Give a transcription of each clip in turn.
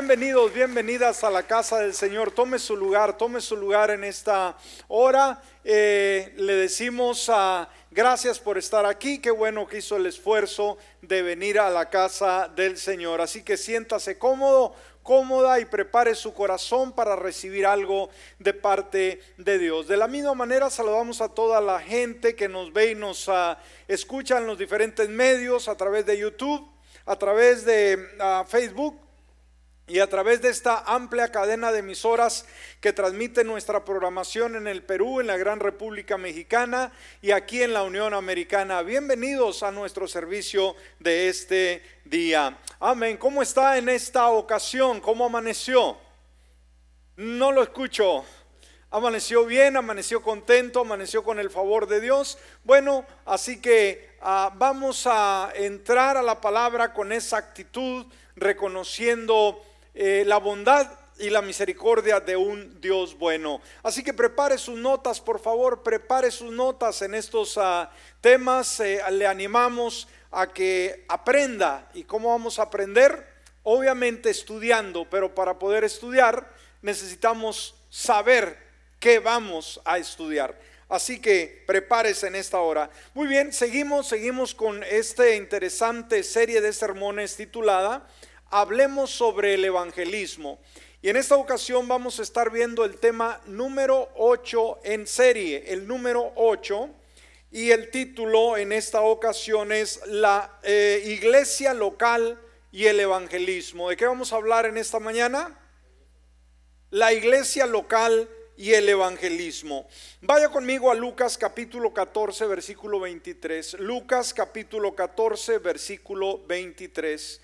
Bienvenidos, bienvenidas a la casa del Señor. Tome su lugar, tome su lugar en esta hora. Eh, le decimos a gracias por estar aquí. Qué bueno que hizo el esfuerzo de venir a la casa del Señor. Así que siéntase cómodo, cómoda y prepare su corazón para recibir algo de parte de Dios. De la misma manera saludamos a toda la gente que nos ve y nos uh, escucha en los diferentes medios, a través de YouTube, a través de uh, Facebook y a través de esta amplia cadena de emisoras que transmite nuestra programación en el Perú, en la Gran República Mexicana y aquí en la Unión Americana. Bienvenidos a nuestro servicio de este día. Amén. ¿Cómo está en esta ocasión? ¿Cómo amaneció? No lo escucho. Amaneció bien, amaneció contento, amaneció con el favor de Dios. Bueno, así que uh, vamos a entrar a la palabra con esa actitud, reconociendo eh, la bondad y la misericordia de un Dios bueno. Así que prepare sus notas, por favor, prepare sus notas en estos uh, temas. Eh, le animamos a que aprenda. ¿Y cómo vamos a aprender? Obviamente estudiando, pero para poder estudiar necesitamos saber qué vamos a estudiar. Así que prepárese en esta hora. Muy bien, seguimos, seguimos con esta interesante serie de sermones titulada hablemos sobre el evangelismo. Y en esta ocasión vamos a estar viendo el tema número 8 en serie, el número 8. Y el título en esta ocasión es La eh, iglesia local y el evangelismo. ¿De qué vamos a hablar en esta mañana? La iglesia local y el evangelismo. Vaya conmigo a Lucas capítulo 14, versículo 23. Lucas capítulo 14, versículo 23.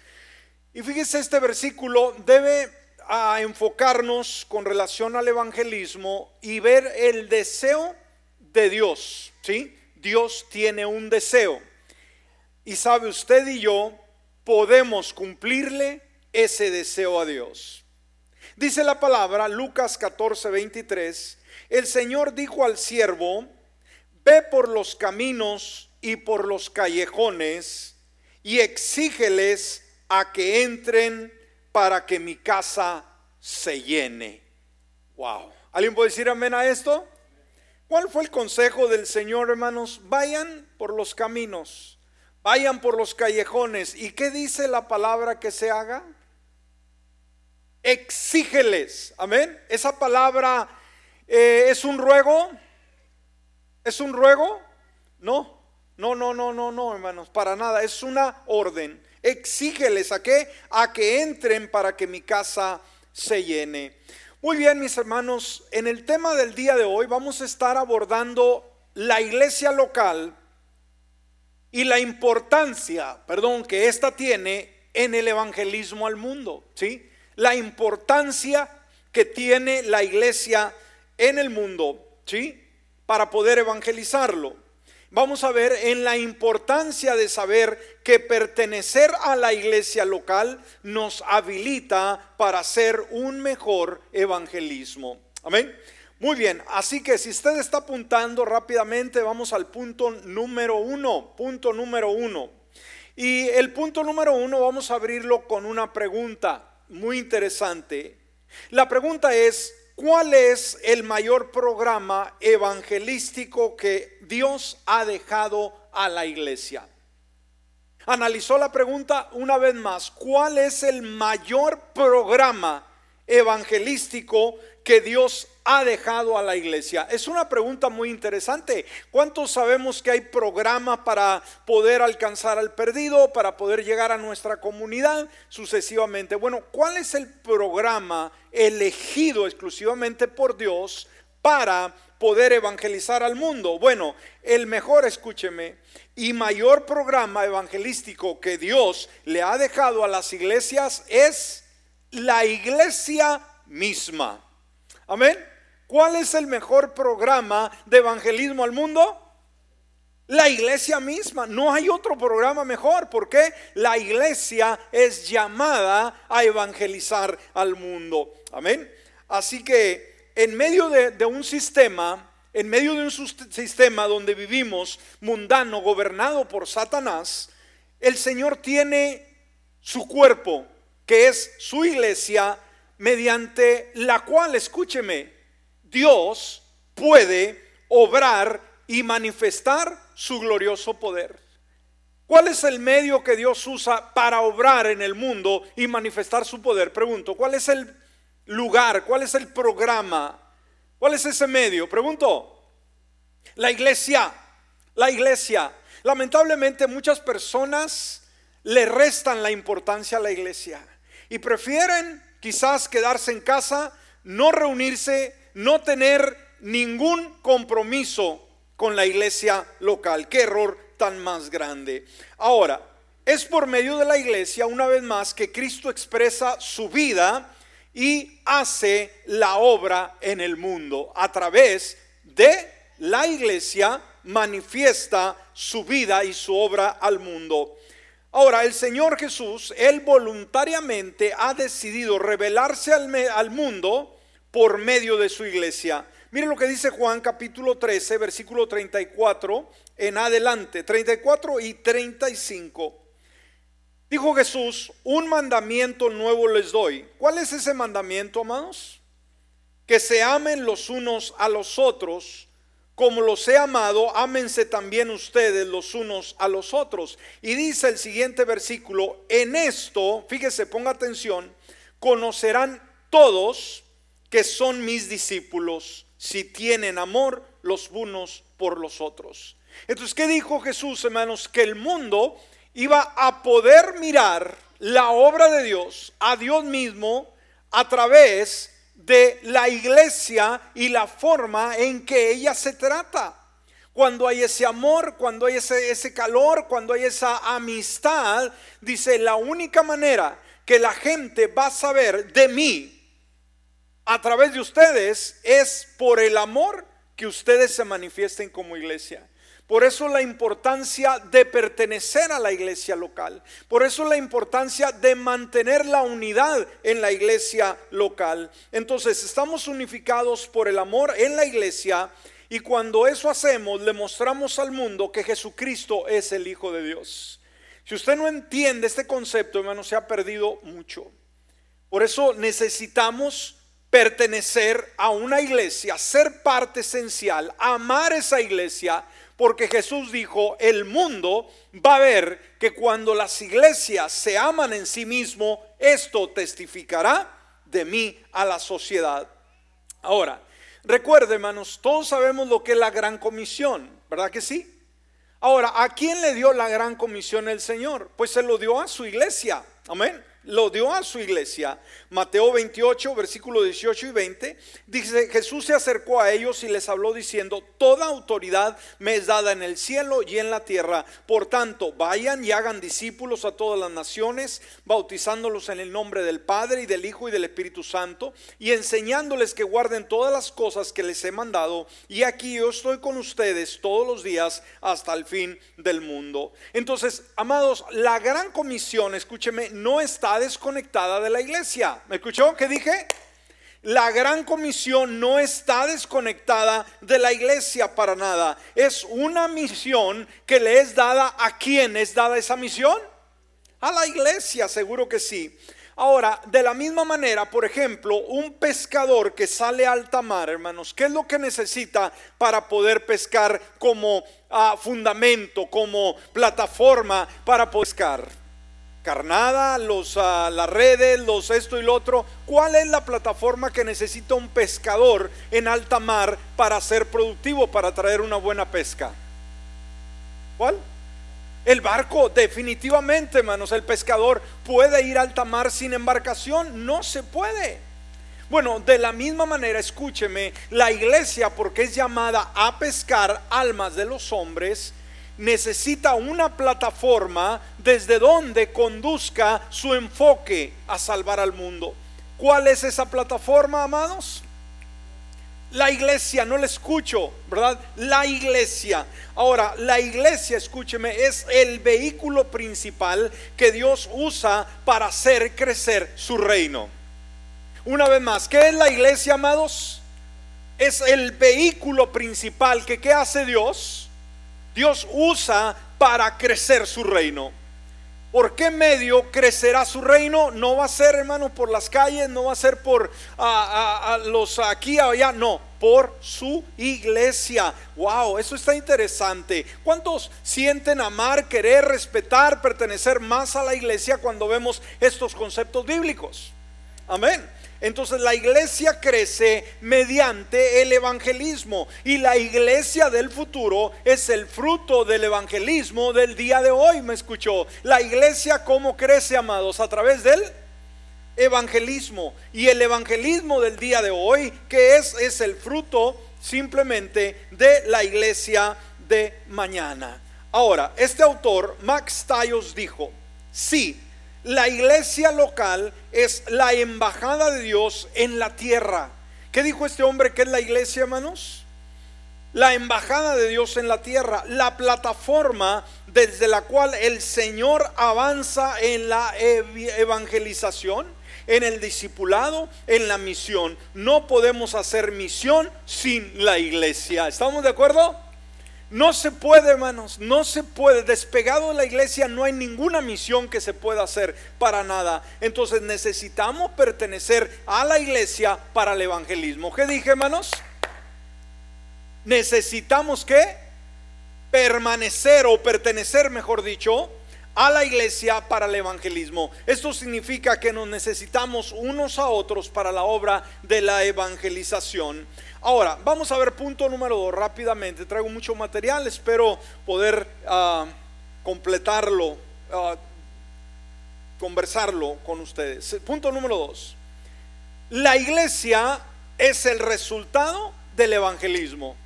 Y fíjese, este versículo debe a enfocarnos con relación al evangelismo y ver el deseo de Dios, ¿sí? Dios tiene un deseo. Y sabe usted y yo podemos cumplirle ese deseo a Dios. Dice la palabra, Lucas 14, 23, el Señor dijo al siervo, ve por los caminos y por los callejones y exígeles a que entren para que mi casa se llene. Wow. ¿Alguien puede decir amén a esto? ¿Cuál fue el consejo del Señor, hermanos? Vayan por los caminos, vayan por los callejones. ¿Y qué dice la palabra que se haga? Exígeles. Amén. Esa palabra eh, es un ruego. ¿Es un ruego? No, no, no, no, no, no, hermanos, para nada. Es una orden exígeles a qué? A que entren para que mi casa se llene. Muy bien, mis hermanos, en el tema del día de hoy vamos a estar abordando la iglesia local y la importancia, perdón, que ésta tiene en el evangelismo al mundo, ¿sí? La importancia que tiene la iglesia en el mundo, ¿sí? Para poder evangelizarlo vamos a ver en la importancia de saber que pertenecer a la iglesia local nos habilita para hacer un mejor evangelismo. Amén. Muy bien, así que si usted está apuntando rápidamente, vamos al punto número uno, punto número uno. Y el punto número uno vamos a abrirlo con una pregunta muy interesante. La pregunta es, ¿Cuál es el mayor programa evangelístico que Dios ha dejado a la iglesia? Analizó la pregunta una vez más. ¿Cuál es el mayor programa evangelístico que Dios ha dejado a la iglesia? Es una pregunta muy interesante. ¿Cuántos sabemos que hay programa para poder alcanzar al perdido, para poder llegar a nuestra comunidad sucesivamente? Bueno, ¿cuál es el programa elegido exclusivamente por Dios para poder evangelizar al mundo? Bueno, el mejor, escúcheme, y mayor programa evangelístico que Dios le ha dejado a las iglesias es la iglesia misma. Amén. ¿Cuál es el mejor programa de evangelismo al mundo? La iglesia misma. No hay otro programa mejor porque la iglesia es llamada a evangelizar al mundo. Amén. Así que en medio de, de un sistema, en medio de un sistema donde vivimos mundano, gobernado por Satanás, el Señor tiene su cuerpo, que es su iglesia, mediante la cual, escúcheme, Dios puede obrar y manifestar su glorioso poder. ¿Cuál es el medio que Dios usa para obrar en el mundo y manifestar su poder? Pregunto, ¿cuál es el lugar? ¿Cuál es el programa? ¿Cuál es ese medio? Pregunto. La iglesia, la iglesia. Lamentablemente muchas personas le restan la importancia a la iglesia y prefieren quizás quedarse en casa, no reunirse, no tener ningún compromiso con la iglesia local. Qué error tan más grande. Ahora, es por medio de la iglesia, una vez más, que Cristo expresa su vida y hace la obra en el mundo. A través de la iglesia manifiesta su vida y su obra al mundo. Ahora, el Señor Jesús, Él voluntariamente ha decidido revelarse al, al mundo por medio de su iglesia. Mire lo que dice Juan capítulo 13, versículo 34 en adelante, 34 y 35. Dijo Jesús, un mandamiento nuevo les doy. ¿Cuál es ese mandamiento, amados? Que se amen los unos a los otros. Como los he amado, ámense también ustedes los unos a los otros. Y dice el siguiente versículo, en esto, fíjese, ponga atención, conocerán todos que son mis discípulos si tienen amor los unos por los otros. Entonces, ¿qué dijo Jesús, hermanos? Que el mundo iba a poder mirar la obra de Dios, a Dios mismo, a través de la iglesia y la forma en que ella se trata. Cuando hay ese amor, cuando hay ese, ese calor, cuando hay esa amistad, dice, la única manera que la gente va a saber de mí a través de ustedes es por el amor que ustedes se manifiesten como iglesia. Por eso la importancia de pertenecer a la iglesia local. Por eso la importancia de mantener la unidad en la iglesia local. Entonces estamos unificados por el amor en la iglesia y cuando eso hacemos le mostramos al mundo que Jesucristo es el Hijo de Dios. Si usted no entiende este concepto, hermano, se ha perdido mucho. Por eso necesitamos pertenecer a una iglesia, ser parte esencial, amar esa iglesia porque Jesús dijo, el mundo va a ver que cuando las iglesias se aman en sí mismo, esto testificará de mí a la sociedad. Ahora, recuerde hermanos, todos sabemos lo que es la gran comisión, ¿verdad que sí? Ahora, ¿a quién le dio la gran comisión el Señor? Pues se lo dio a su iglesia, amén lo dio a su iglesia. Mateo 28, versículo 18 y 20, dice, Jesús se acercó a ellos y les habló diciendo, toda autoridad me es dada en el cielo y en la tierra. Por tanto, vayan y hagan discípulos a todas las naciones, bautizándolos en el nombre del Padre y del Hijo y del Espíritu Santo, y enseñándoles que guarden todas las cosas que les he mandado. Y aquí yo estoy con ustedes todos los días hasta el fin del mundo. Entonces, amados, la gran comisión, escúcheme, no está desconectada de la iglesia. ¿Me escuchó? ¿Qué dije? La gran comisión no está desconectada de la iglesia para nada. Es una misión que le es dada a quién es dada esa misión? A la iglesia, seguro que sí. Ahora, de la misma manera, por ejemplo, un pescador que sale a alta mar, hermanos, ¿qué es lo que necesita para poder pescar como ah, fundamento, como plataforma para pescar? Carnada, los, uh, las redes, los esto y lo otro. ¿Cuál es la plataforma que necesita un pescador en alta mar para ser productivo, para traer una buena pesca? ¿Cuál? El barco, definitivamente, hermanos, el pescador puede ir a alta mar sin embarcación, no se puede. Bueno, de la misma manera, escúcheme, la iglesia, porque es llamada a pescar almas de los hombres, necesita una plataforma desde donde conduzca su enfoque a salvar al mundo. ¿Cuál es esa plataforma, amados? La iglesia, no la escucho, ¿verdad? La iglesia. Ahora, la iglesia, escúcheme, es el vehículo principal que Dios usa para hacer crecer su reino. Una vez más, ¿qué es la iglesia, amados? Es el vehículo principal que ¿qué hace Dios? Dios usa para crecer su reino. ¿Por qué medio crecerá su reino? No va a ser, hermano, por las calles, no va a ser por a, los aquí, allá, no, por su iglesia. Wow, eso está interesante. ¿Cuántos sienten amar, querer, respetar, pertenecer más a la iglesia cuando vemos estos conceptos bíblicos? Amén. Entonces la iglesia crece mediante el evangelismo y la iglesia del futuro es el fruto del evangelismo del día de hoy, me escuchó. La iglesia cómo crece, amados, a través del evangelismo y el evangelismo del día de hoy que es es el fruto simplemente de la iglesia de mañana. Ahora, este autor Max Tallos dijo, sí, la iglesia local es la embajada de Dios en la tierra. ¿Qué dijo este hombre que es la iglesia, hermanos? La embajada de Dios en la tierra, la plataforma desde la cual el Señor avanza en la evangelización, en el discipulado, en la misión. No podemos hacer misión sin la iglesia. ¿Estamos de acuerdo? No se puede, hermanos, no se puede. Despegado de la iglesia no hay ninguna misión que se pueda hacer para nada. Entonces necesitamos pertenecer a la iglesia para el evangelismo. ¿Qué dije, hermanos? Necesitamos que permanecer o pertenecer, mejor dicho, a la iglesia para el evangelismo. Esto significa que nos necesitamos unos a otros para la obra de la evangelización. Ahora, vamos a ver punto número dos rápidamente. Traigo mucho material, espero poder ah, completarlo, ah, conversarlo con ustedes. Punto número dos. La iglesia es el resultado del evangelismo.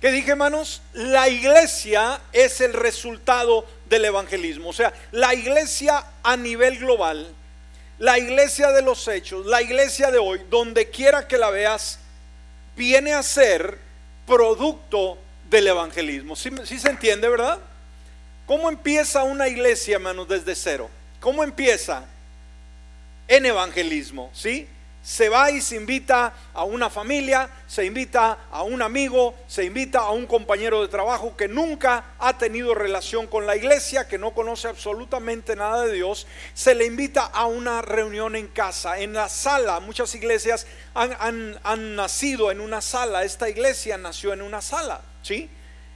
¿Qué dije, hermanos? La iglesia es el resultado del evangelismo. O sea, la iglesia a nivel global, la iglesia de los hechos, la iglesia de hoy, donde quiera que la veas, viene a ser producto del evangelismo. ¿Sí, se entiende, verdad? ¿Cómo empieza una iglesia, hermanos, desde cero? ¿Cómo empieza? En evangelismo, ¿sí? Se va y se invita a una familia, se invita a un amigo, se invita a un compañero de trabajo que nunca ha tenido relación con la iglesia, que no conoce absolutamente nada de Dios, se le invita a una reunión en casa, en la sala. Muchas iglesias han, han nacido en una sala, esta iglesia nació en una sala, ¿sí?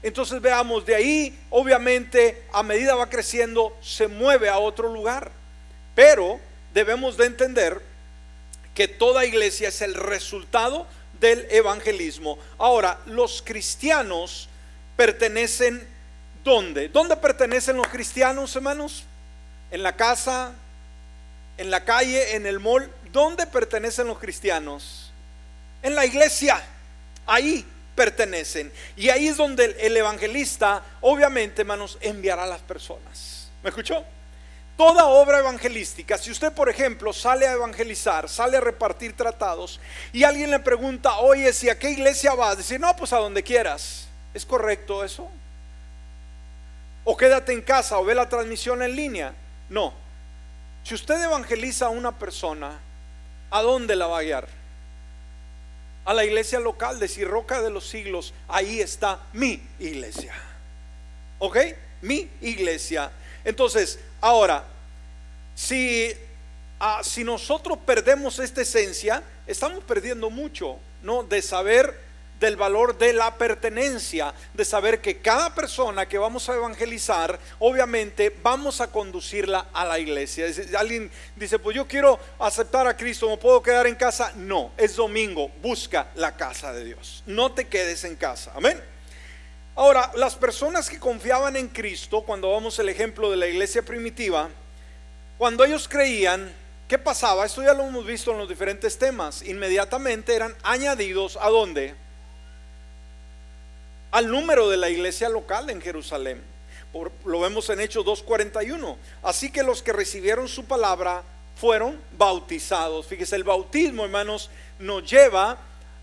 Entonces veamos, de ahí obviamente a medida va creciendo se mueve a otro lugar, pero debemos de entender que toda iglesia es el resultado del evangelismo. Ahora, los cristianos pertenecen ¿dónde? ¿Dónde pertenecen los cristianos, hermanos? ¿En la casa? ¿En la calle? ¿En el mall? ¿Dónde pertenecen los cristianos? En la iglesia. Ahí pertenecen. Y ahí es donde el evangelista, obviamente, hermanos, enviará a las personas. ¿Me escuchó? Toda obra evangelística, si usted por ejemplo sale a evangelizar, sale a repartir tratados y alguien le pregunta, oye, si a qué iglesia vas, decir, no, pues a donde quieras. ¿Es correcto eso? O quédate en casa o ve la transmisión en línea. No. Si usted evangeliza a una persona, ¿a dónde la va a guiar? A la iglesia local de Roca de los Siglos. Ahí está mi iglesia. ¿Ok? Mi iglesia. Entonces, ahora, si, ah, si nosotros perdemos esta esencia, estamos perdiendo mucho, ¿no? De saber del valor de la pertenencia, de saber que cada persona que vamos a evangelizar, obviamente vamos a conducirla a la iglesia. Alguien dice, pues yo quiero aceptar a Cristo, ¿no puedo quedar en casa? No, es domingo, busca la casa de Dios, no te quedes en casa, amén. Ahora, las personas que confiaban en Cristo, cuando vamos el ejemplo de la iglesia primitiva, cuando ellos creían, ¿qué pasaba? Esto ya lo hemos visto en los diferentes temas. Inmediatamente eran añadidos a dónde? Al número de la iglesia local en Jerusalén. lo vemos en Hechos 2.41. Así que los que recibieron su palabra fueron bautizados. Fíjese, el bautismo, hermanos, nos lleva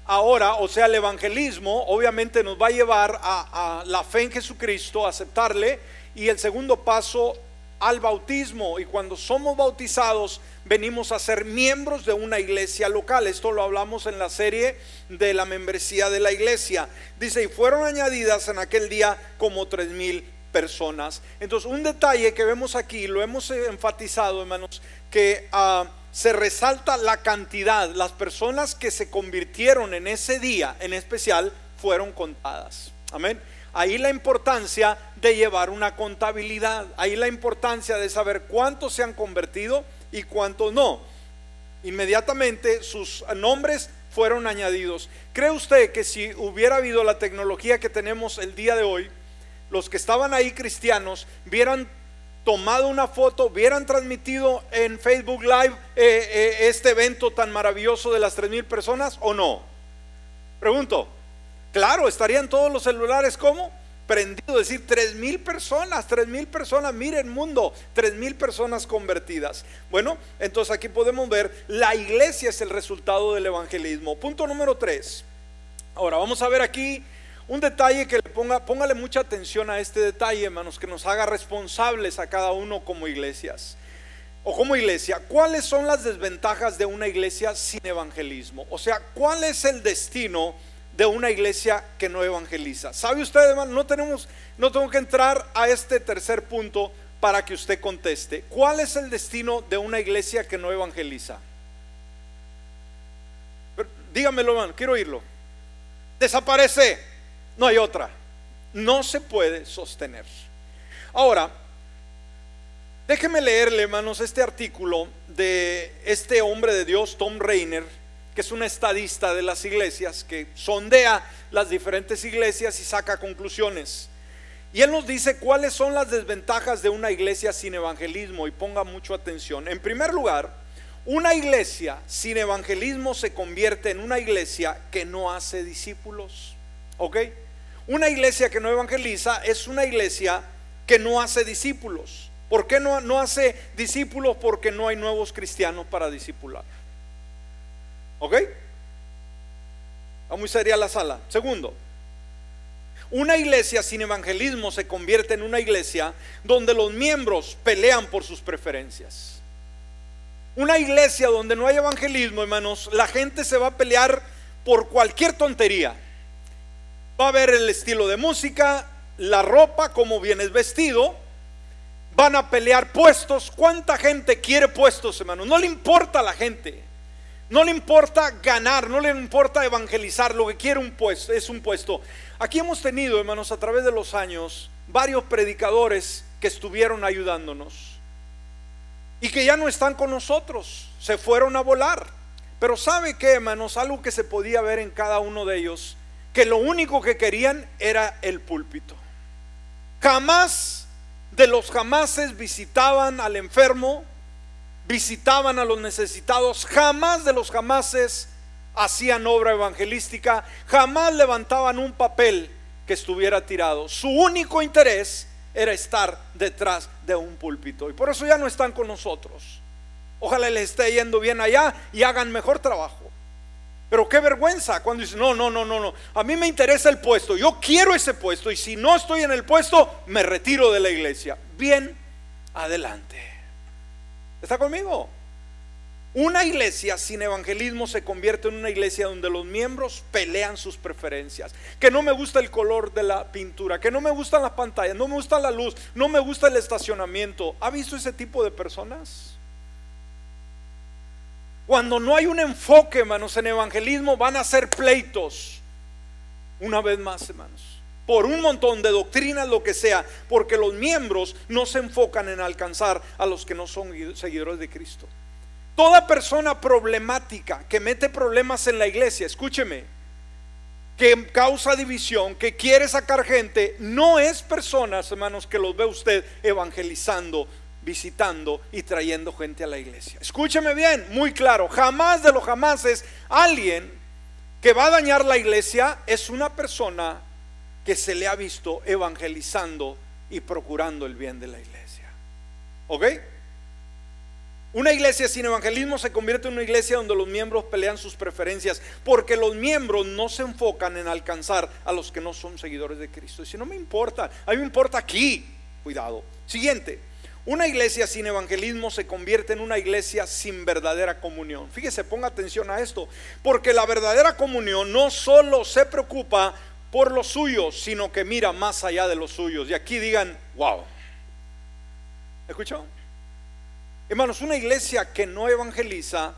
ahora, o sea, el evangelismo, obviamente nos va a llevar a, la fe en Jesucristo, a aceptarle, y el segundo paso al bautismo. Y cuando somos bautizados, venimos a ser miembros de una iglesia local. Esto lo hablamos en la serie de la membresía de la iglesia. Dice, y fueron añadidas en aquel día como tres mil personas. Entonces, un detalle que vemos aquí, lo hemos enfatizado, hermanos, que ah, se resalta la cantidad, las personas que se convirtieron en ese día en especial fueron contadas. Amén. Ahí la importancia de llevar una contabilidad, ahí la importancia de saber cuántos se han convertido y cuántos no. Inmediatamente sus nombres fueron añadidos. ¿Cree usted que si hubiera habido la tecnología que tenemos el día de hoy, los que estaban ahí cristianos hubieran tomado una foto, hubieran transmitido en Facebook Live eh, eh, este evento tan maravilloso de las tres mil personas o no? Pregunto. Claro, estarían todos los celulares como prendido, decir, tres mil personas, tres mil personas, miren mundo, tres mil personas convertidas. Bueno, entonces aquí podemos ver, la iglesia es el resultado del evangelismo. Punto número tres. Ahora vamos a ver aquí un detalle que le ponga, póngale mucha atención a este detalle, hermanos, que nos haga responsables a cada uno como iglesias. O como iglesia, ¿cuáles son las desventajas de una iglesia sin evangelismo? O sea, ¿cuál es el destino? De una iglesia que no evangeliza. ¿Sabe usted, hermano? No tenemos, no tengo que entrar a este tercer punto para que usted conteste. ¿Cuál es el destino de una iglesia que no evangeliza? dígamelo, hermano, quiero oírlo. Desaparece. No hay otra. No se puede sostener. Ahora, déjeme leerle, hermanos, este artículo de este hombre de Dios, Tom Rainer que es un estadista de las iglesias, que sondea las diferentes iglesias y saca conclusiones. Y él nos dice cuáles son las desventajas de una iglesia sin evangelismo y ponga mucho atención. En primer lugar, una iglesia sin evangelismo se convierte en una iglesia que no hace discípulos. ¿Ok? Una iglesia que no evangeliza es una iglesia que no hace discípulos. ¿Por qué no, no hace discípulos? Porque no hay nuevos cristianos para discipular. ¿Ok? Va muy seria la sala. Segundo, una iglesia sin evangelismo se convierte en una iglesia donde los miembros pelean por sus preferencias. Una iglesia donde no hay evangelismo, hermanos, la gente se va a pelear por cualquier tontería. Va a ver el estilo de música, la ropa, cómo vienes vestido. Van a pelear puestos. ¿Cuánta gente quiere puestos, hermanos? No le importa a la gente. No le importa ganar, no le importa evangelizar, lo que quiere un puesto, es un puesto. Aquí hemos tenido, hermanos, a través de los años, varios predicadores que estuvieron ayudándonos y que ya no están con nosotros, se fueron a volar. Pero ¿sabe qué, hermanos? Algo que se podía ver en cada uno de ellos, que lo único que querían era el púlpito. Jamás de los jamases visitaban al enfermo, visitaban a los necesitados, jamás de los jamases hacían obra evangelística, jamás levantaban un papel que estuviera tirado. Su único interés era estar detrás de un púlpito. Y por eso ya no están con nosotros. Ojalá les esté yendo bien allá y hagan mejor trabajo. Pero qué vergüenza cuando dicen, no, no, no, no, no. A mí me interesa el puesto. Yo quiero ese puesto. Y si no estoy en el puesto, me retiro de la iglesia. Bien, adelante. ¿Está conmigo? Una iglesia sin evangelismo se convierte en una iglesia donde los miembros pelean sus preferencias. Que no me gusta el color de la pintura, que no me gustan las pantallas, no me gusta la luz, no me gusta el estacionamiento. ¿Ha visto ese tipo de personas? Cuando no hay un enfoque, hermanos, en evangelismo, van a ser pleitos. Una vez más, hermanos por un montón de doctrinas, lo que sea, porque los miembros no se enfocan en alcanzar a los que no son seguidores de Cristo. Toda persona problemática que mete problemas en la iglesia, escúcheme, que causa división, que quiere sacar gente, no es personas, hermanos, que los ve usted evangelizando, visitando y trayendo gente a la iglesia. Escúcheme bien, muy claro, jamás de los jamases alguien que va a dañar la iglesia es una persona que se le ha visto evangelizando y procurando el bien de la iglesia. ¿Ok? Una iglesia sin evangelismo se convierte en una iglesia donde los miembros pelean sus preferencias, porque los miembros no se enfocan en alcanzar a los que no son seguidores de Cristo. Y si no me importa, a mí me importa aquí. Cuidado. Siguiente. Una iglesia sin evangelismo se convierte en una iglesia sin verdadera comunión. Fíjese, ponga atención a esto, porque la verdadera comunión no solo se preocupa por los suyos, sino que mira más allá de los suyos. Y aquí digan, wow. ¿Escuchó? Hermanos, una iglesia que no evangeliza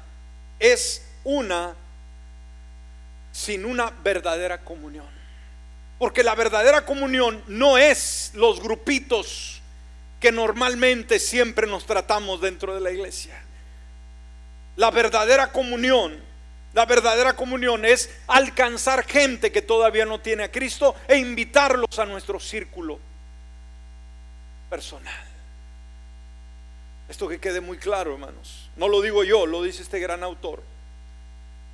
es una sin una verdadera comunión. Porque la verdadera comunión no es los grupitos que normalmente siempre nos tratamos dentro de la iglesia. La verdadera comunión, la verdadera comunión es alcanzar gente que todavía no tiene a Cristo e invitarlos a nuestro círculo personal. Esto que quede muy claro, hermanos. No lo digo yo, lo dice este gran autor.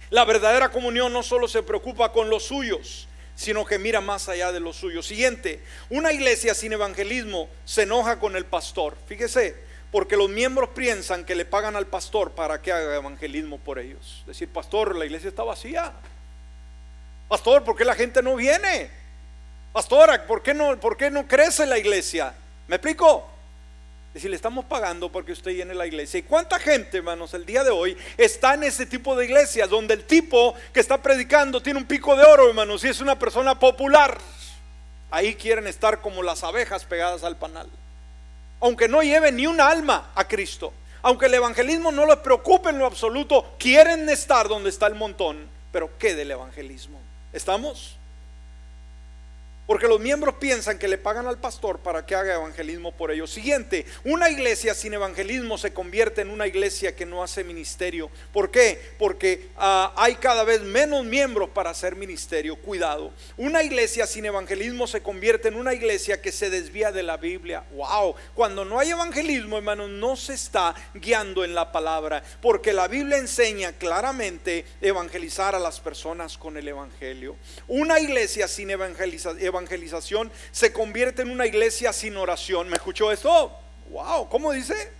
La verdadera comunión no solo se preocupa con los suyos, sino que mira más allá de los suyos. Siguiente, una iglesia sin evangelismo se enoja con el pastor. Fíjese, porque los miembros piensan que le pagan al pastor para que haga evangelismo por ellos. Decir, pastor, la iglesia está vacía. Pastor, ¿por qué la gente no viene? Pastora, ¿por qué no, por qué no crece la iglesia? ¿Me explico? decir, le estamos pagando porque usted llene la iglesia. ¿Y cuánta gente, hermanos, el día de hoy está en ese tipo de iglesias donde el tipo que está predicando tiene un pico de oro, hermanos, y es una persona popular? Ahí quieren estar como las abejas pegadas al panal. Aunque no lleve ni un alma a Cristo, aunque el evangelismo no les preocupe en lo absoluto, quieren estar donde está el montón. Pero ¿qué del evangelismo? ¿Estamos? Porque los miembros piensan que le pagan al pastor para que haga evangelismo por ellos. Siguiente, una iglesia sin evangelismo se convierte en una iglesia que no hace ministerio. ¿Por qué? Porque ah, hay cada vez menos miembros para hacer ministerio. Cuidado. Una iglesia sin evangelismo se convierte en una iglesia que se desvía de la Biblia. Wow. Cuando no hay evangelismo, hermanos, no se está guiando en la palabra. Porque la Biblia enseña claramente evangelizar a las personas con el evangelio. Una iglesia sin evangelización evangelización se convierte en una iglesia sin oración. ¿Me escuchó esto? Wow, ¿cómo dice?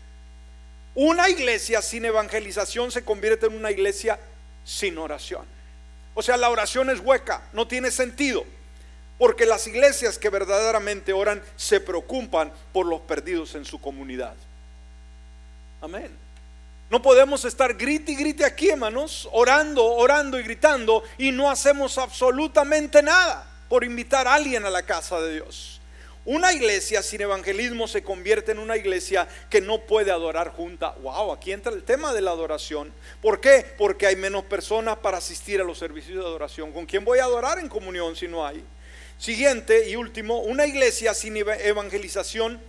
Una iglesia sin evangelización se convierte en una iglesia sin oración. O sea, la oración es hueca, no tiene sentido. Porque las iglesias que verdaderamente oran se preocupan por los perdidos en su comunidad. Amén. No podemos estar grite y grite aquí, hermanos, orando, orando y gritando y no hacemos absolutamente nada por invitar a alguien a la casa de Dios. Una iglesia sin evangelismo se convierte en una iglesia que no puede adorar junta. Wow, aquí entra el tema de la adoración. ¿Por qué? Porque hay menos personas para asistir a los servicios de adoración. ¿Con quién voy a adorar en comunión si no hay? Siguiente y último, una iglesia sin evangelización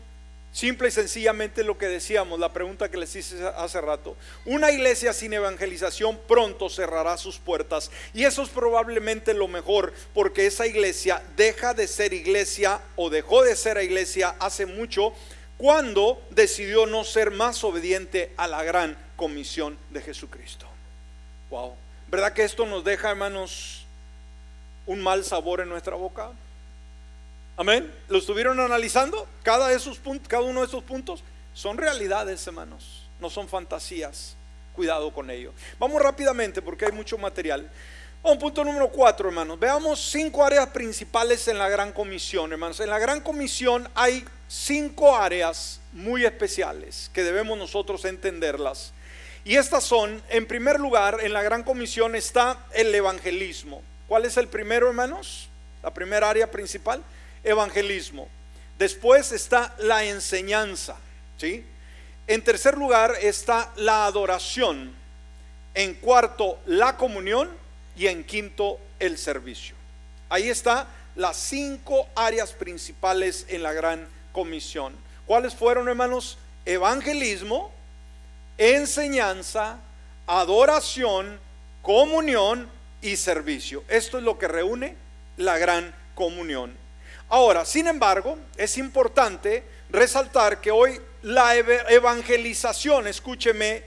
Simple y sencillamente lo que decíamos, la pregunta que les hice hace rato. Una iglesia sin evangelización pronto cerrará sus puertas. Y eso es probablemente lo mejor, porque esa iglesia deja de ser iglesia o dejó de ser iglesia hace mucho cuando decidió no ser más obediente a la gran comisión de Jesucristo. Wow. ¿Verdad que esto nos deja, hermanos, un mal sabor en nuestra boca? Amén. ¿Lo estuvieron analizando? Cada, cada uno de esos puntos son realidades, hermanos. No son fantasías. Cuidado con ello. Vamos rápidamente porque hay mucho material. Un punto número cuatro, hermanos. Veamos cinco áreas principales en la gran comisión, hermanos. En la gran comisión hay cinco áreas muy especiales que debemos nosotros entenderlas. Y estas son, en primer lugar, en la gran comisión está el evangelismo. ¿Cuál es el primero, hermanos? La primera área principal evangelismo. Después está la enseñanza, ¿sí? En tercer lugar está la adoración. En cuarto, la comunión. Y en quinto, el servicio. Ahí está las cinco áreas principales en la gran comisión. ¿Cuáles fueron, hermanos? Evangelismo, enseñanza, adoración, comunión y servicio. Esto es lo que reúne la gran comunión. Ahora, sin embargo, es importante resaltar que hoy la evangelización, escúcheme,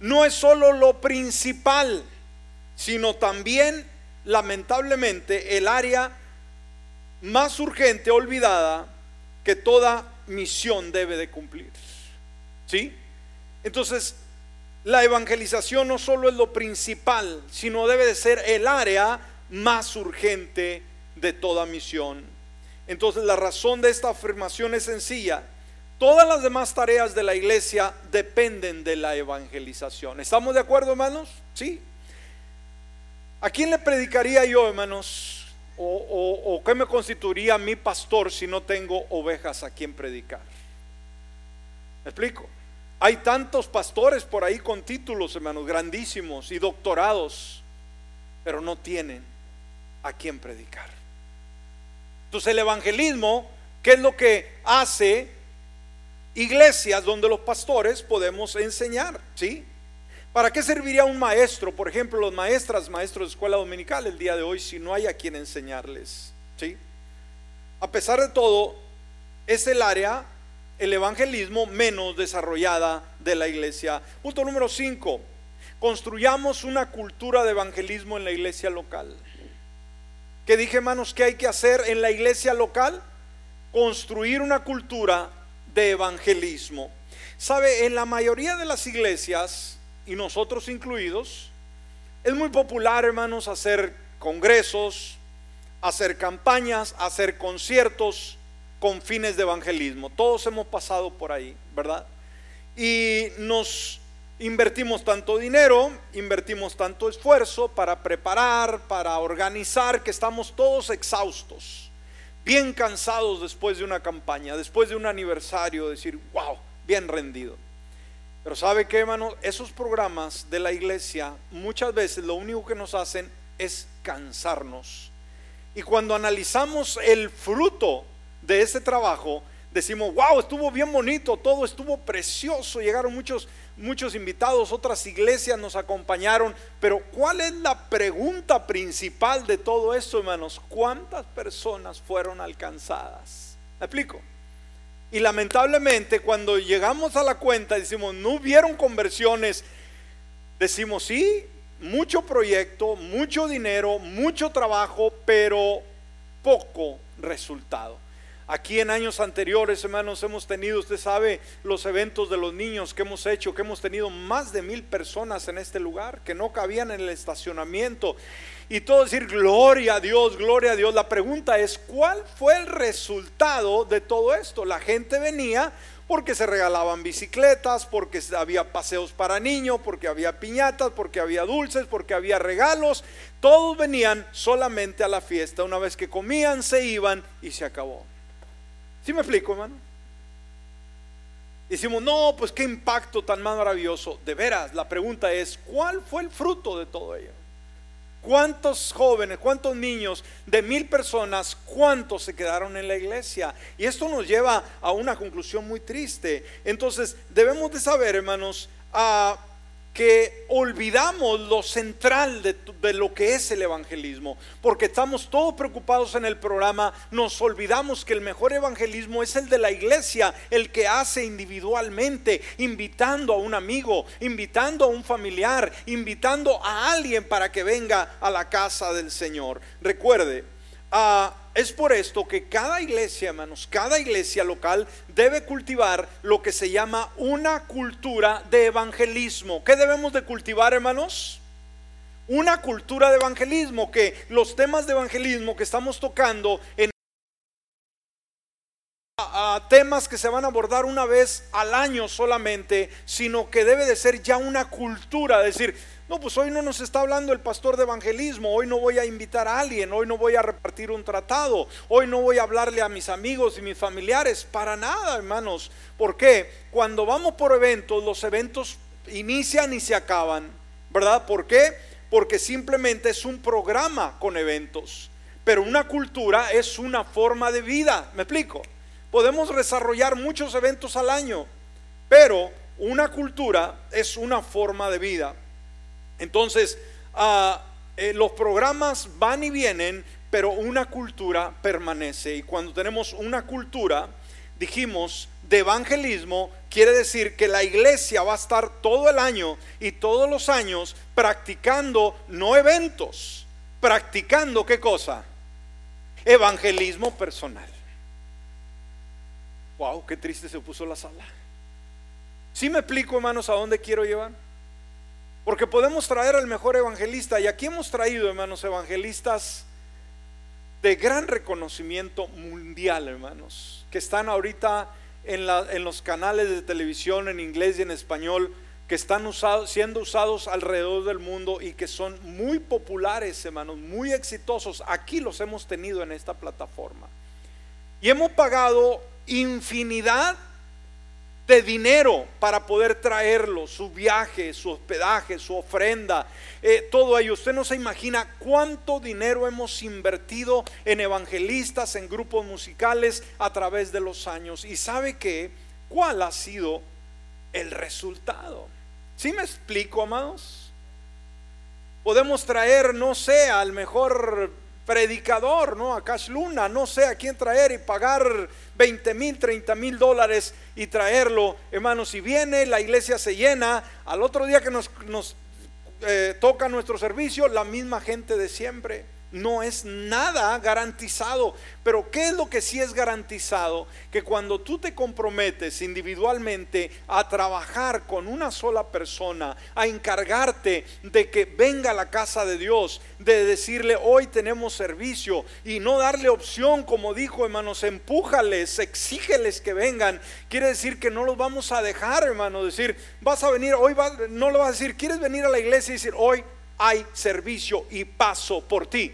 no es solo lo principal, sino también, lamentablemente, el área más urgente, olvidada, que toda misión debe de cumplir. ¿Sí? Entonces, la evangelización no solo es lo principal, sino debe de ser el área más urgente de toda misión. Entonces la razón de esta afirmación es sencilla. Todas las demás tareas de la iglesia dependen de la evangelización. ¿Estamos de acuerdo, hermanos? Sí. ¿A quién le predicaría yo, hermanos, o, qué me constituiría mi pastor si no tengo ovejas a quien predicar? ¿Me explico? Hay tantos pastores por ahí con títulos, hermanos, grandísimos y doctorados, pero no tienen a quien predicar. Entonces el evangelismo, ¿qué es lo que hace iglesias donde los pastores podemos enseñar? ¿Sí? ¿Para qué serviría un maestro? Por ejemplo, los maestras, maestros de escuela dominical el día de hoy, si no hay a quien enseñarles. ¿sí? A pesar de todo, es el área, el evangelismo menos desarrollada de la iglesia. Punto número 5. Construyamos una cultura de evangelismo en la iglesia local. ¿Qué dije, hermanos, qué hay que hacer en la iglesia local? Construir una cultura de evangelismo. Sabe, en la mayoría de las iglesias, y nosotros incluidos, es muy popular, hermanos, hacer congresos, hacer campañas, hacer conciertos con fines de evangelismo. Todos hemos pasado por ahí, ¿verdad? Y nos invertimos tanto dinero, invertimos tanto esfuerzo para preparar, para organizar, que estamos todos exhaustos, bien cansados después de una campaña, después de un aniversario, decir, wow, bien rendido. Pero ¿sabe qué, hermano? Esos programas de la iglesia muchas veces lo único que nos hacen es cansarnos. Y cuando analizamos el fruto de ese trabajo, decimos, wow, estuvo bien bonito, todo estuvo precioso, llegaron muchos, muchos invitados, otras iglesias nos acompañaron, pero ¿cuál es la pregunta principal de todo esto, hermanos? ¿Cuántas personas fueron alcanzadas? ¿Me explico? Y lamentablemente cuando llegamos a la cuenta decimos, no hubieron conversiones, decimos, sí, mucho proyecto, mucho dinero, mucho trabajo, pero poco resultado. Aquí en años anteriores, hermanos, hemos tenido, usted sabe, los eventos de los niños que hemos hecho, que hemos tenido más de mil personas en este lugar, que no cabían en el estacionamiento. Y todo decir, gloria a Dios, gloria a Dios. La pregunta es, ¿cuál fue el resultado de todo esto? La gente venía porque se regalaban bicicletas, porque había paseos para niños, porque había piñatas, porque había dulces, porque había regalos. Todos venían solamente a la fiesta. Una vez que comían, se iban y se acabó. ¿Sí me explico, hermano? Decimos, no, pues qué impacto tan maravilloso. De veras, la pregunta es, ¿cuál fue el fruto de todo ello? ¿Cuántos jóvenes, cuántos niños de mil personas, cuántos se quedaron en la iglesia? Y esto nos lleva a una conclusión muy triste. Entonces, debemos de saber, hermanos, a que olvidamos lo central de, lo que es el evangelismo, porque estamos todos preocupados en el programa, nos olvidamos que el mejor evangelismo es el de la iglesia, el que hace individualmente, invitando a un amigo, invitando a un familiar, invitando a alguien para que venga a la casa del Señor. Recuerde, a es por esto que cada iglesia, hermanos, cada iglesia local debe cultivar lo que se llama una cultura de evangelismo. ¿Qué debemos de cultivar, hermanos? Una cultura de evangelismo, que los temas de evangelismo que estamos tocando en temas que se van a abordar una vez al año solamente, sino que debe de ser ya una cultura, decir, no, pues hoy no nos está hablando el pastor de evangelismo, hoy no voy a invitar a alguien, hoy no voy a repartir un tratado, hoy no voy a hablarle a mis amigos y mis familiares, para nada, hermanos. ¿Por qué? Cuando vamos por eventos, los eventos inician y se acaban, ¿verdad? ¿Por qué? Porque simplemente es un programa con eventos, pero una cultura es una forma de vida, ¿me explico? Podemos desarrollar muchos eventos al año, pero una cultura es una forma de vida. Entonces, ah, eh, los programas van y vienen, pero una cultura permanece. Y cuando tenemos una cultura, dijimos, de evangelismo, quiere decir que la iglesia va a estar todo el año y todos los años practicando no eventos, practicando qué cosa? Evangelismo personal. Wow, qué triste se puso la sala. Si me explico, hermanos, a dónde quiero llevar? Porque podemos traer al mejor evangelista. Y aquí hemos traído, hermanos, evangelistas de gran reconocimiento mundial, hermanos, que están ahorita en, los canales de televisión en inglés y en español que están usados, siendo usados alrededor del mundo y que son muy populares, hermanos, muy exitosos. Aquí los hemos tenido en esta plataforma. Y hemos pagado infinidad de dinero para poder traerlo, su viaje, su hospedaje, su ofrenda, eh, todo ello. Usted no se imagina cuánto dinero hemos invertido en evangelistas, en grupos musicales a través de los años. Y sabe que, ¿cuál ha sido el resultado? ¿Sí me explico, amados? Podemos traer, no sé, al mejor predicador, ¿no? A Cash Luna, no sé a quién traer y pagar 20 mil, 30 mil dólares y traerlo, hermanos. Si viene, la iglesia se llena, al otro día que nos, nos eh, toca nuestro servicio, la misma gente de siempre no es nada garantizado. Pero ¿qué es lo que sí es garantizado? Que cuando tú te comprometes individualmente a trabajar con una sola persona, a encargarte de que venga a la casa de Dios, de decirle hoy tenemos servicio y no darle opción, como dijo hermanos, empújales, exígeles que vengan, quiere decir que no los vamos a dejar, hermano, decir, vas a venir, hoy no lo vas a decir, quieres venir a la iglesia y decir, hoy hay servicio y paso por ti.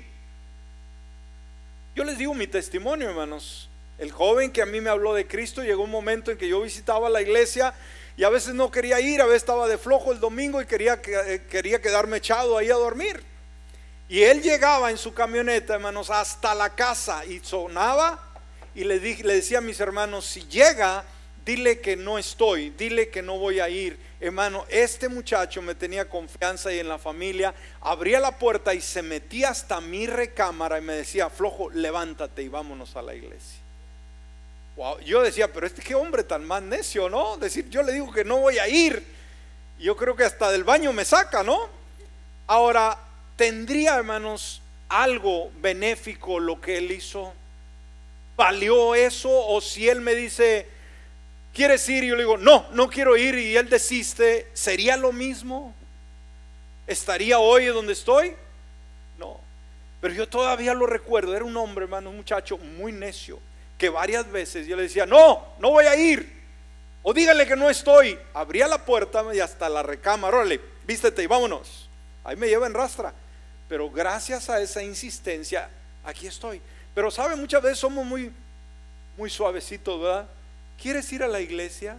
Yo les digo mi testimonio, hermanos. El joven que a mí me habló de Cristo llegó un momento en que yo visitaba la iglesia y a veces no quería ir, a veces estaba de flojo el domingo y quería, eh, quería quedarme echado ahí a dormir. Y él llegaba en su camioneta, hermanos, hasta la casa y sonaba y le, dije, le decía a mis hermanos, si llega, dile que no estoy, dile que no voy a ir hermano, este muchacho me tenía confianza y en la familia, abría la puerta y se metía hasta mi recámara y me decía, flojo, levántate y vámonos a la iglesia. Yo decía, pero este qué hombre tan más necio, ¿no? Decir, yo le digo que no voy a ir. Yo creo que hasta del baño me saca, ¿no? Ahora, ¿tendría, hermanos, algo benéfico lo que él hizo? ¿Valió eso? O si él me dice, ¿quieres ir? Y yo le digo, no, no quiero ir. Y él desiste, ¿sería lo mismo? ¿Estaría hoy donde estoy? No. Pero yo todavía lo recuerdo, era un hombre, hermano, un muchacho muy necio, que varias veces yo le decía, no, no voy a ir. O dígale que no estoy. Abría la puerta y hasta la recámara, órale, vístete y vámonos. Ahí me lleva en rastra. Pero gracias a esa insistencia, aquí estoy. Pero sabe, muchas veces somos muy, muy suavecitos, ¿verdad? ¿Quieres ir a la iglesia?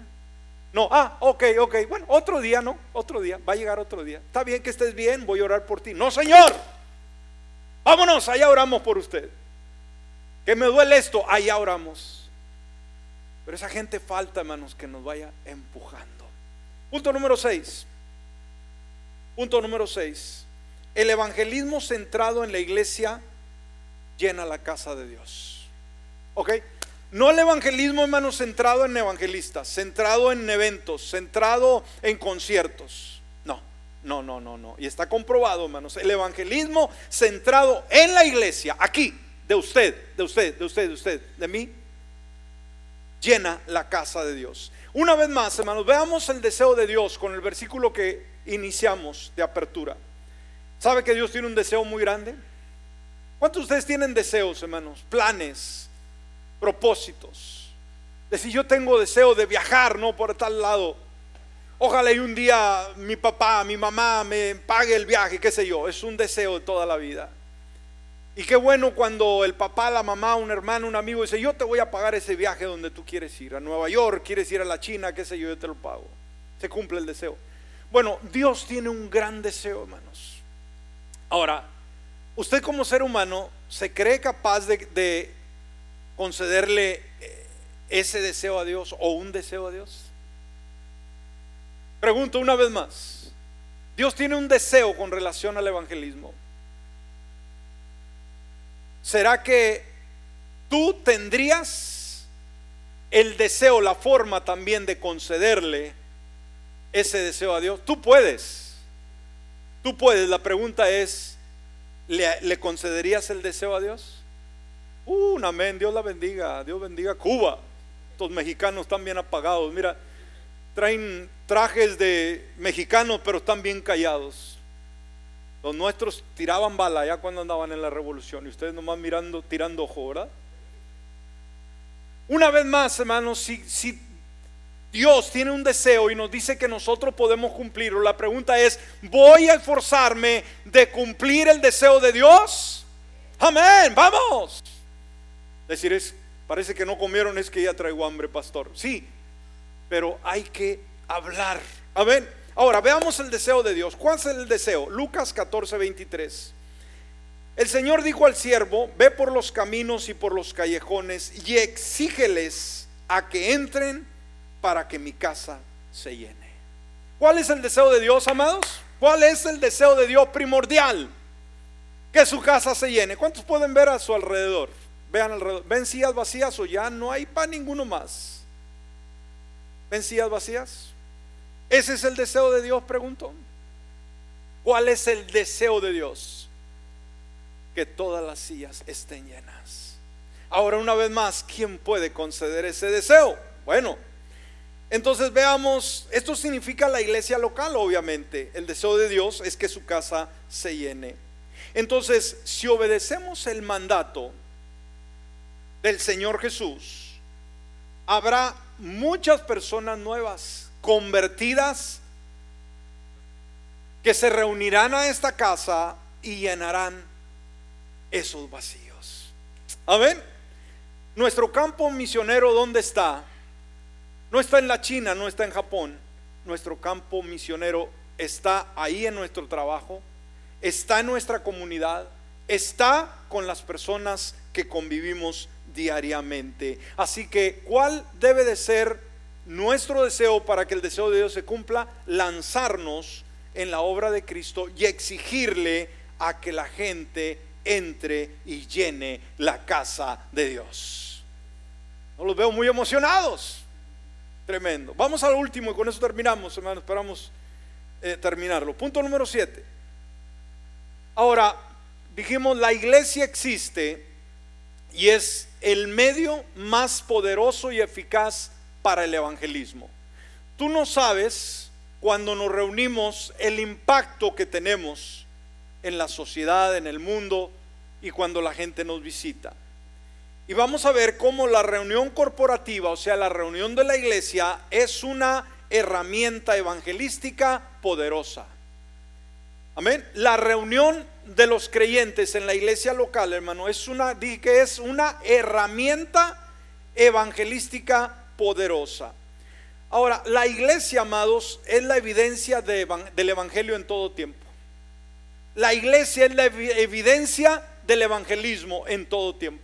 No, ah, ok, ok. Bueno, otro día, ¿no? Otro día, va a llegar otro día. Está bien que estés bien, voy a orar por ti. No, Señor. Vámonos, allá oramos por usted. Que me duele esto, allá oramos. Pero esa gente falta, hermanos, que nos vaya empujando. Punto número 6. Punto número 6. El evangelismo centrado en la iglesia llena la casa de Dios. ¿Ok? No el evangelismo, hermano, centrado en evangelistas, centrado en eventos, centrado en conciertos. No, no, no, no, no. Y está comprobado, hermanos. El evangelismo centrado en la iglesia, aquí, de usted, de usted, de usted, de usted, de mí, llena la casa de Dios. Una vez más, hermanos, veamos el deseo de Dios con el versículo que iniciamos de apertura. ¿Sabe que Dios tiene un deseo muy grande? ¿Cuántos de ustedes tienen deseos, hermanos? Planes propósitos. Decir, yo tengo deseo de viajar, ¿no? Por tal lado. Ojalá y un día mi papá, mi mamá me pague el viaje, qué sé yo. Es un deseo de toda la vida. Y qué bueno cuando el papá, la mamá, un hermano, un amigo dice, yo te voy a pagar ese viaje donde tú quieres ir, a Nueva York, quieres ir a la China, qué sé yo, yo te lo pago. Se cumple el deseo. Bueno, Dios tiene un gran deseo, hermanos. Ahora, usted como ser humano se cree capaz de, de concederle eh, ese deseo a Dios o un deseo a Dios? Pregunto una vez más. Dios tiene un deseo con relación al evangelismo. ¿Será que tú tendrías el deseo, la forma también de concederle ese deseo a Dios? Tú puedes. Tú puedes. La pregunta es, ¿le, ¿le concederías el deseo a Dios? Un amén, Dios la bendiga, Dios bendiga Cuba. Estos mexicanos están bien apagados. Mira, traen trajes de mexicanos, pero están bien callados. Los nuestros tiraban bala ya cuando andaban en la revolución y ustedes nomás mirando, tirando ojo, Una vez más, hermanos, si, si Dios tiene un deseo y nos dice que nosotros podemos cumplirlo. La pregunta es, ¿voy a esforzarme de cumplir el deseo de Dios? Amén, vamos. Decir es, parece que no comieron, es que ya traigo hambre, pastor. Sí, pero hay que hablar. Amén. Ahora, veamos el deseo de Dios. ¿Cuál es el deseo? Lucas 14, 23. El Señor dijo al siervo, ve por los caminos y por los callejones y exígeles a que entren para que mi casa se llene. ¿Cuál es el deseo de Dios, amados? ¿Cuál es el deseo de Dios primordial? Que su casa se llene. ¿Cuántos pueden ver a su alrededor? Vean alrededor. ¿Ven sillas vacías o ya no hay para ninguno más? ¿Ven sillas vacías? ¿Ese es el deseo de Dios? Pregunto. ¿Cuál es el deseo de Dios? Que todas las sillas estén llenas. Ahora, una vez más, ¿quién puede conceder ese deseo? Bueno, entonces veamos, esto significa la iglesia local, obviamente. El deseo de Dios es que su casa se llene. Entonces, si obedecemos el mandato del Señor Jesús, habrá muchas personas nuevas, convertidas, que se reunirán a esta casa y llenarán esos vacíos. Amén. Nuestro campo misionero, ¿dónde está? No está en la China, no está en Japón. Nuestro campo misionero está ahí en nuestro trabajo, está en nuestra comunidad, está con las personas que convivimos diariamente. Así que, ¿cuál debe de ser nuestro deseo para que el deseo de Dios se cumpla? Lanzarnos en la obra de Cristo y exigirle a que la gente entre y llene la casa de Dios. No los veo muy emocionados. Tremendo. Vamos al último y con eso terminamos, hermano. Esperamos eh, terminarlo. Punto número 7. Ahora, dijimos, la iglesia existe y es el medio más poderoso y eficaz para el evangelismo. Tú no sabes cuando nos reunimos el impacto que tenemos en la sociedad, en el mundo y cuando la gente nos visita. Y vamos a ver cómo la reunión corporativa, o sea, la reunión de la iglesia, es una herramienta evangelística poderosa. Amén. La reunión de los creyentes en la iglesia local, hermano, es una, que es una herramienta evangelística poderosa. Ahora, la iglesia, amados, es la evidencia del evangelio en todo tiempo. La iglesia es la evidencia del evangelismo en todo tiempo.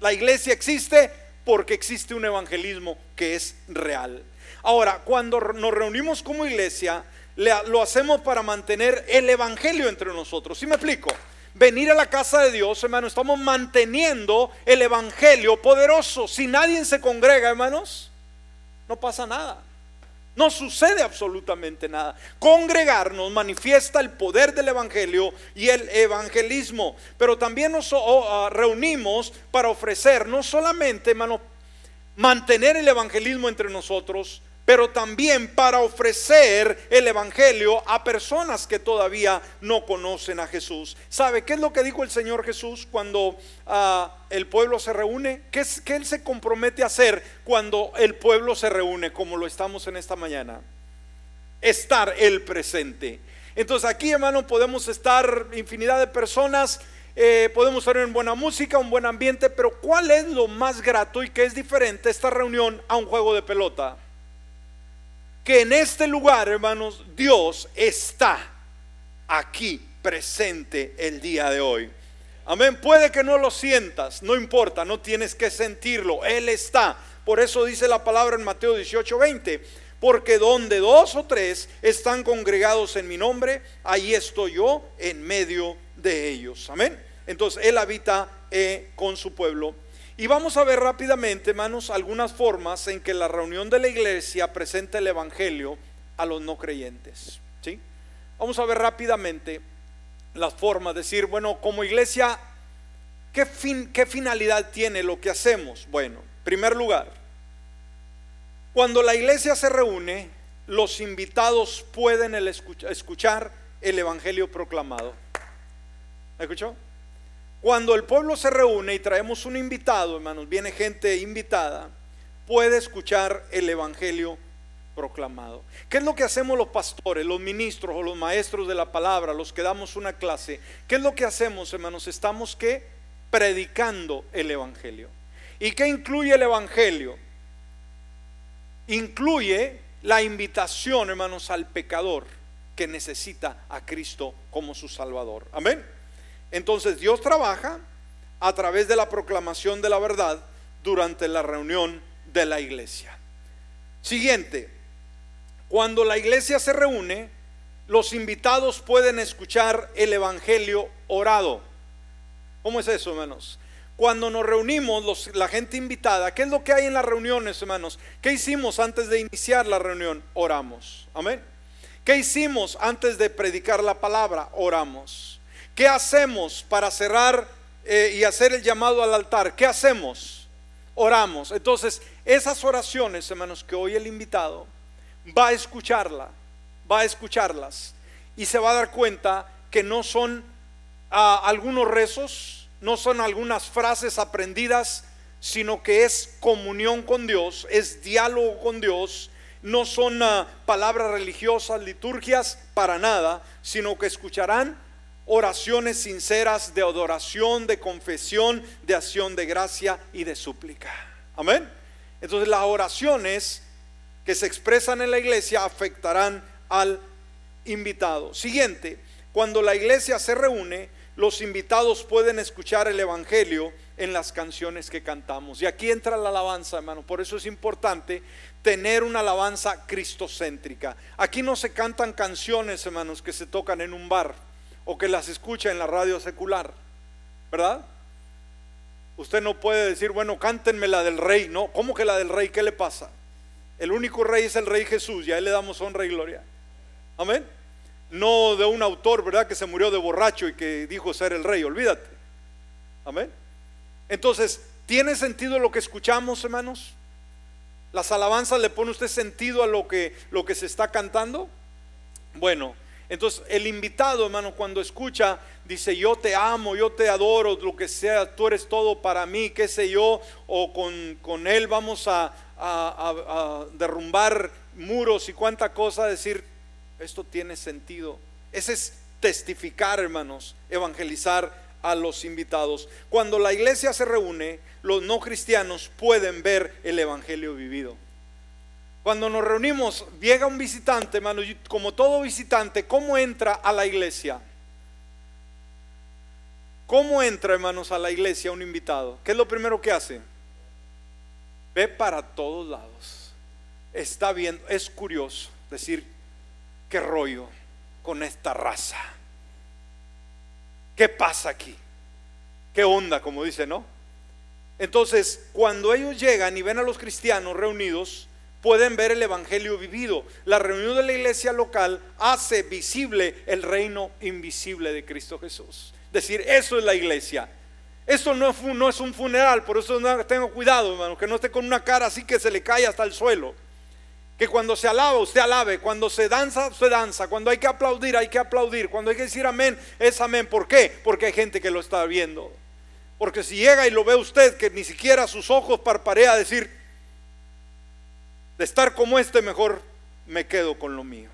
La iglesia existe porque existe un evangelismo que es real. Ahora, cuando nos reunimos como iglesia, lo hacemos para mantener el evangelio entre nosotros. ¿Sí me explico? Venir a la casa de Dios, hermano, estamos manteniendo el evangelio poderoso. Si nadie se congrega, hermanos, no pasa nada. No sucede absolutamente nada. Congregarnos manifiesta el poder del Evangelio y el evangelismo. Pero también nos ah, reunimos para ofrecer no solamente, hermano, mantener el evangelismo entre nosotros, pero también para ofrecer el Evangelio a personas que todavía no conocen a Jesús. ¿Sabe qué es lo que dijo el Señor Jesús cuando ah, el pueblo se reúne? ¿Qué, es, ¿Qué Él se compromete a hacer cuando el pueblo se reúne, como lo estamos en esta mañana? Estar el presente. Entonces aquí, hermano, podemos estar infinidad de personas. Eh, podemos tener en buena música, un buen ambiente, pero ¿cuál es lo más grato y qué es diferente esta reunión a un juego de pelota? Que en este lugar, hermanos, Dios está aquí presente el día de hoy. Amén. Puede que no lo sientas, no importa, no tienes que sentirlo. Él está. Por eso dice la palabra en Mateo 18, 20. Porque donde dos o tres están congregados en mi nombre, ahí estoy yo en medio de ellos. Amén. Entonces Él habita eh, con su pueblo y vamos a ver rápidamente, hermanos, algunas formas en que la reunión de la iglesia presenta el Evangelio a los no creyentes. ¿sí? Vamos a ver rápidamente las formas, decir, bueno, como iglesia, ¿qué, fin, ¿qué finalidad tiene lo que hacemos? Bueno, en primer lugar, cuando la iglesia se reúne, los invitados pueden escuchar el Evangelio proclamado. ¿Escuchó? Cuando el pueblo se reúne y traemos un invitado, hermanos, viene gente invitada, puede escuchar el Evangelio proclamado. ¿Qué es lo que hacemos los pastores, los ministros o los maestros de la palabra, los que damos una clase? ¿Qué es lo que hacemos, hermanos? Estamos que predicando el evangelio. ¿Y qué incluye el evangelio? Incluye la invitación, hermanos, al pecador que necesita a Cristo como su Salvador. Amén. Entonces Dios trabaja a través de la proclamación de la verdad durante la reunión de la iglesia. Siguiente, cuando la iglesia se reúne, los invitados pueden escuchar el Evangelio orado. ¿Cómo es eso, hermanos? Cuando nos reunimos, la gente invitada, ¿qué es lo que hay en las reuniones, hermanos? ¿Qué hicimos antes de iniciar la reunión? Oramos. Amén. ¿Qué hicimos antes de predicar la palabra? Oramos. ¿Qué hacemos para cerrar eh, y hacer el llamado al altar? ¿Qué hacemos? Oramos. Entonces, esas oraciones, hermanos, que hoy el invitado va a escucharla, va a escucharlas y se va a dar cuenta que no son ah, algunos rezos, no son algunas frases aprendidas, sino que es comunión con Dios, es diálogo con Dios no son ah, palabras religiosas, liturgias, para nada, sino que escucharán oraciones sinceras de adoración, de confesión, de acción de gracia y de súplica. Amén. Entonces las oraciones que se expresan en la iglesia afectarán al invitado. Siguiente, cuando la iglesia se reúne, los invitados pueden escuchar el Evangelio en las canciones que cantamos. Y aquí entra la alabanza, hermano. Por eso es importante tener una alabanza cristocéntrica. Aquí no se cantan canciones, hermanos, que se tocan en un bar o que las escucha en la radio secular, ¿verdad? Usted no puede decir, bueno, cántenme la del rey, no, ¿cómo que la del rey? ¿Qué le pasa? El único rey es el rey Jesús y a él le damos honra y gloria. Amén. No de un autor, ¿verdad? Que se murió de borracho y que dijo ser el rey, olvídate. Amén. Entonces, ¿tiene sentido lo que escuchamos, hermanos? ¿Las alabanzas le pone usted sentido a lo que, lo que se está cantando? Bueno, entonces el invitado, hermano, cuando escucha, dice, yo te amo, yo te adoro, lo que sea, tú eres todo para mí, qué sé yo, o con, él vamos a, a, derrumbar muros y cuánta cosa, decir, esto tiene sentido. Ese es testificar, hermanos, evangelizar a los invitados. Cuando la iglesia se reúne, los no cristianos pueden ver el evangelio vivido. Cuando nos reunimos, llega un visitante, hermano, como todo visitante, ¿cómo entra a la iglesia? ¿Cómo entra, hermanos, a la iglesia un invitado? ¿Qué es lo primero que hace? Ve para todos lados. Está viendo, es curioso decir, qué rollo con esta raza ¿Qué pasa aquí? ¿Qué onda? Como dice, ¿no? Entonces, cuando ellos llegan y ven a los cristianos reunidos, pueden ver el Evangelio vivido. La reunión de la iglesia local hace visible el reino invisible de Cristo Jesús. Es decir, eso es la iglesia. Esto no es, un funeral, por eso tengo cuidado, hermano, que no esté con una cara así que se le cae hasta el suelo. Que cuando se alaba, usted alabe. Cuando se danza, usted danza. Cuando hay que aplaudir, hay que aplaudir. Cuando hay que decir amén, es amén. ¿Por qué? Porque hay gente que lo está viendo. Porque si llega y lo ve usted, que ni siquiera sus ojos parparea, decir, de estar como este, mejor me quedo con lo mío.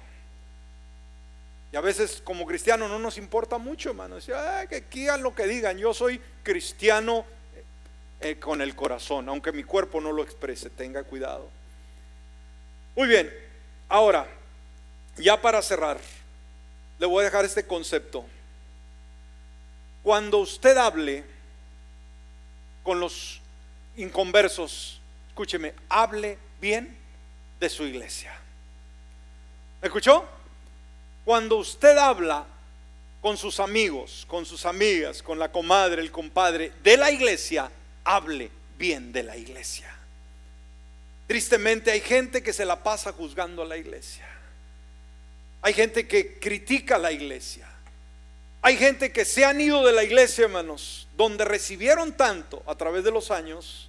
Y a veces como cristiano no nos importa mucho, hermano. Decía, que digan lo que digan. Yo soy cristiano eh, con el corazón, aunque mi cuerpo no lo exprese. Tenga cuidado. Muy bien, ahora, ya para cerrar, le voy a dejar este concepto. Cuando usted hable con los inconversos, escúcheme, hable bien de su iglesia. ¿Me escuchó? Cuando usted habla con sus amigos, con sus amigas, con la comadre, el compadre de la iglesia, hable bien de la iglesia. Tristemente hay gente que se la pasa juzgando a la iglesia. Hay gente que critica a la iglesia. Hay gente que se han ido de la iglesia, hermanos, donde recibieron tanto a través de los años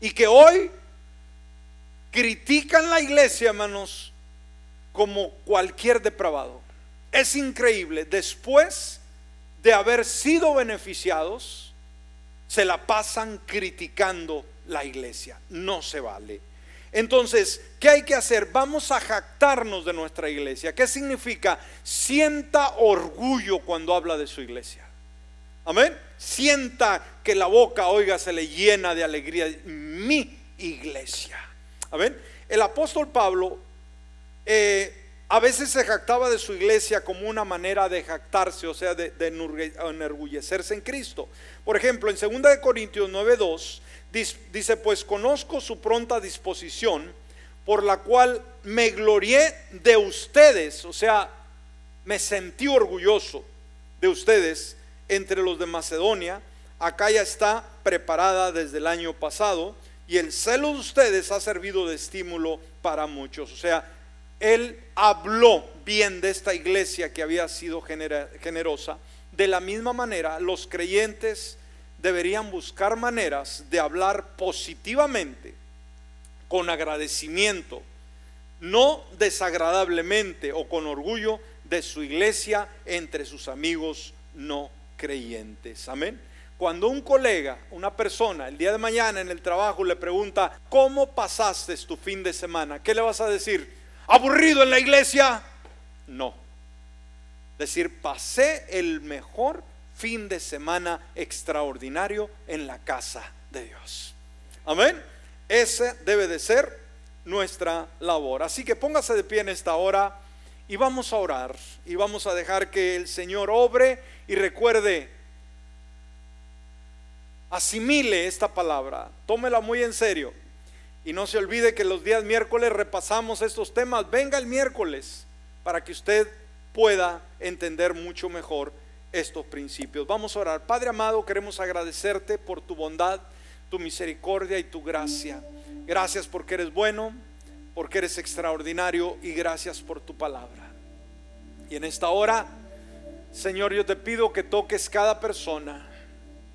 y que hoy critican la iglesia, hermanos, como cualquier depravado. Es increíble, después de haber sido beneficiados, se la pasan criticando la iglesia. No se vale. Entonces, ¿qué hay que hacer? Vamos a jactarnos de nuestra iglesia. ¿Qué significa? Sienta orgullo cuando habla de su iglesia. Amén. Sienta que la boca, oiga, se le llena de alegría. Mi iglesia. El apóstol Pablo eh, a veces se jactaba de su iglesia como una manera de jactarse, o sea, de, de enorgullecerse en Cristo. Por ejemplo, en 2 Corintios 9:2 dice, pues conozco su pronta disposición, por la cual me glorié de ustedes, o sea, me sentí orgulloso de ustedes entre los de Macedonia. Acá ya está preparada desde el año pasado y el celo de ustedes ha servido de estímulo para muchos. O sea, él habló bien de esta iglesia que había sido generosa. De la misma manera, los creyentes deberían buscar maneras de hablar positivamente, con agradecimiento, no desagradablemente o con orgullo de su iglesia entre sus amigos no creyentes. Amén. Cuando un colega, una persona, el día de mañana en el trabajo le pregunta, ¿cómo pasaste tu fin de semana? ¿Qué le vas a decir? ¿Aburrido en la iglesia? No. Decir, pasé el mejor fin de semana extraordinario en la casa de Dios. Amén. Ese debe de ser nuestra labor. Así que póngase de pie en esta hora y vamos a orar y vamos a dejar que el Señor obre y recuerde, asimile esta palabra, tómela muy en serio y no se olvide que los días miércoles repasamos estos temas. Venga el miércoles para que usted pueda entender mucho mejor estos principios. Vamos a orar. Padre amado, queremos agradecerte por tu bondad, tu misericordia y tu gracia. Gracias porque eres bueno, porque eres extraordinario y gracias por tu palabra. Y en esta hora, Señor, yo te pido que toques cada persona.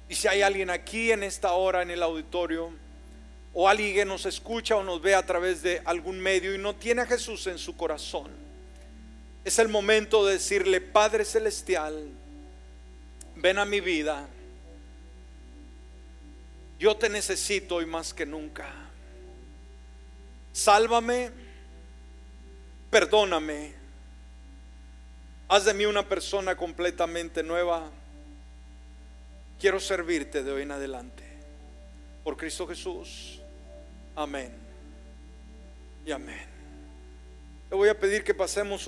Y si hay alguien aquí en esta hora en el auditorio, o alguien que nos escucha o nos ve a través de algún medio y no tiene a Jesús en su corazón, es el momento de decirle, Padre Celestial, ven a mi vida. Yo te necesito hoy más que nunca. Sálvame, perdóname, haz de mí una persona completamente nueva. Quiero servirte de hoy en adelante. Por Cristo Jesús. Amén. Y amén. Le voy a pedir que pasemos un